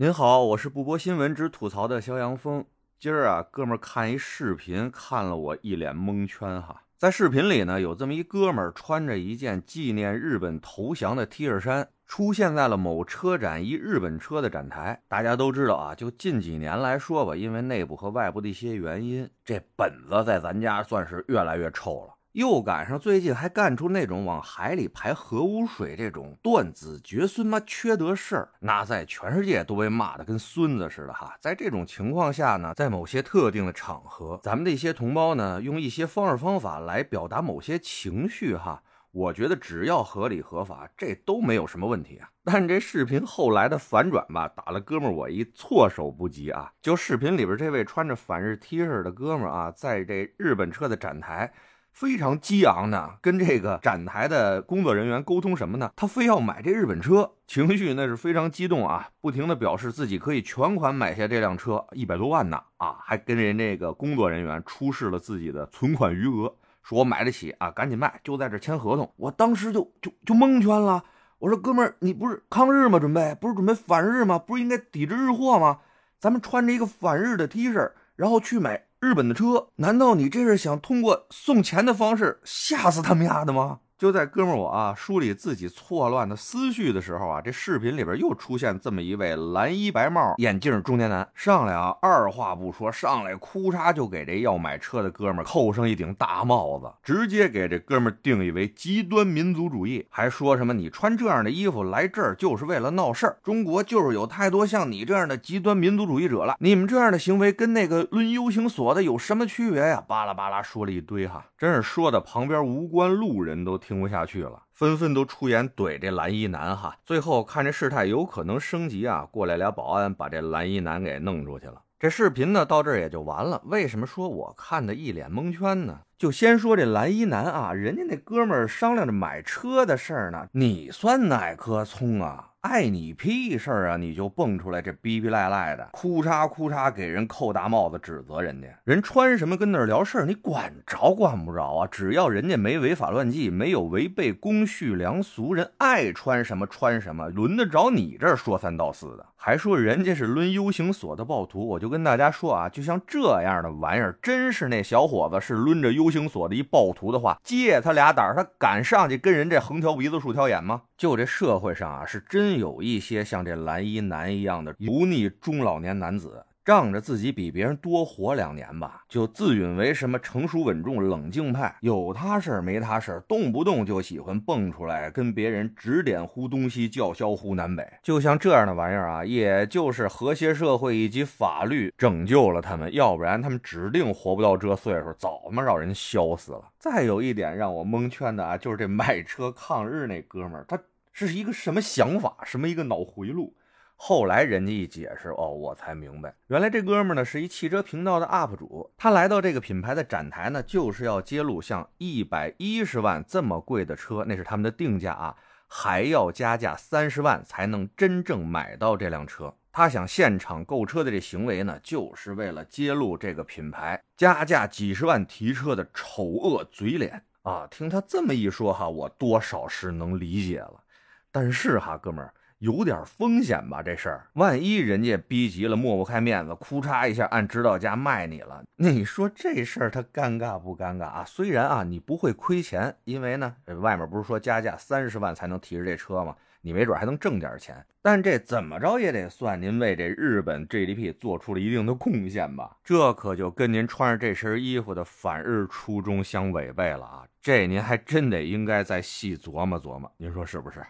您好，我是不播新闻只吐槽的肖阳峰。今儿啊，哥们儿看一视频，看了我一脸蒙圈哈。在视频里呢，有这么一哥们儿穿着一件纪念日本投降的 T 恤衫，出现在了某车展一日本车的展台。大家都知道啊，就近几年来说吧，因为内部和外部的一些原因，这本子在咱家算是越来越臭了。又赶上最近还干出那种往海里排核污水这种断子绝孙妈缺德事儿，那在全世界都被骂的跟孙子似的哈。在这种情况下呢，在某些特定的场合，咱们的一些同胞呢，用一些方式方法来表达某些情绪哈，我觉得只要合理合法，这都没有什么问题啊。但这视频后来的反转吧，打了哥们儿我一措手不及啊。就视频里边这位穿着反日 T 恤的哥们啊，在这日本车的展台。非常激昂的跟这个展台的工作人员沟通什么呢？他非要买这日本车，情绪那是非常激动啊，不停的表示自己可以全款买下这辆车，一百多万呢啊，还跟人这个工作人员出示了自己的存款余额，说我买得起啊，赶紧卖，就在这签合同。我当时就就就蒙圈了，我说哥们儿，你不是抗日吗？准备不是准备反日吗？不是应该抵制日货吗？咱们穿着一个反日的 T 恤，然后去买。日本的车，难道你这是想通过送钱的方式吓死他们丫的吗？就在哥们儿我啊梳理自己错乱的思绪的时候啊，这视频里边又出现这么一位蓝衣白帽、眼镜中年男，上来啊，二话不说，上来哭嚓就给这要买车的哥们儿扣上一顶大帽子，直接给这哥们儿定义为极端民族主义，还说什么你穿这样的衣服来这儿就是为了闹事儿，中国就是有太多像你这样的极端民族主义者了，你们这样的行为跟那个抡 U 型锁的有什么区别呀？巴拉巴拉说了一堆哈，真是说的旁边无关路人都听。听不下去了，纷纷都出言怼这蓝衣男哈。最后看这事态有可能升级啊，过来俩保安把这蓝衣男给弄出去了。这视频呢到这儿也就完了。为什么说我看的一脸蒙圈呢？就先说这蓝衣男啊，人家那哥们儿商量着买车的事儿呢，你算哪棵葱啊？碍你屁事儿啊！你就蹦出来这逼逼赖赖的，哭嚓哭嚓给人扣大帽子，指责人家人穿什么跟那儿聊事儿，你管着管不着啊？只要人家没违法乱纪，没有违背公序良俗，人爱穿什么穿什么，轮得着你这儿说三道四的？还说人家是抡 U 型锁的暴徒，我就跟大家说啊，就像这样的玩意儿，真是那小伙子是抡着 U 型锁的一暴徒的话，借他俩胆儿，他敢上去跟人这横挑鼻子竖挑眼吗？就这社会上啊，是真有一些像这蓝衣男一样的油腻中老年男子。仗着自己比别人多活两年吧，就自允为什么成熟稳重、冷静派，有他事儿没他事儿，动不动就喜欢蹦出来跟别人指点呼东西，叫嚣呼南北。就像这样的玩意儿啊，也就是和谐社会以及法律拯救了他们，要不然他们指定活不到这岁数，早他妈让人削死了。再有一点让我蒙圈的啊，就是这卖车抗日那哥们儿，他是一个什么想法，什么一个脑回路？后来人家一解释，哦，我才明白，原来这哥们呢是一汽车频道的 UP 主，他来到这个品牌的展台呢，就是要揭露像一百一十万这么贵的车，那是他们的定价啊，还要加价三十万才能真正买到这辆车。他想现场购车的这行为呢，就是为了揭露这个品牌加价几十万提车的丑恶嘴脸啊！听他这么一说哈，我多少是能理解了，但是哈，哥们儿。有点风险吧，这事儿，万一人家逼急了，抹不开面子，哭嚓一下按指导价卖你了，那你说这事儿他尴尬不尴尬啊？虽然啊，你不会亏钱，因为呢，外面不是说加价三十万才能提着这车吗？你没准还能挣点钱，但这怎么着也得算您为这日本 GDP 做出了一定的贡献吧？这可就跟您穿着这身衣服的反日初衷相违背了啊！这您还真得应该再细琢磨琢磨，您说是不是？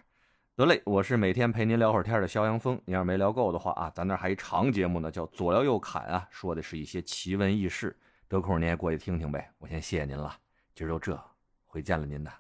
得嘞，我是每天陪您聊会儿天的肖阳峰。您要是没聊够的话啊，咱那还一长节目呢，叫左聊右侃啊，说的是一些奇闻异事，得空您也过去听听呗。我先谢谢您了，今儿就这，回见了您的。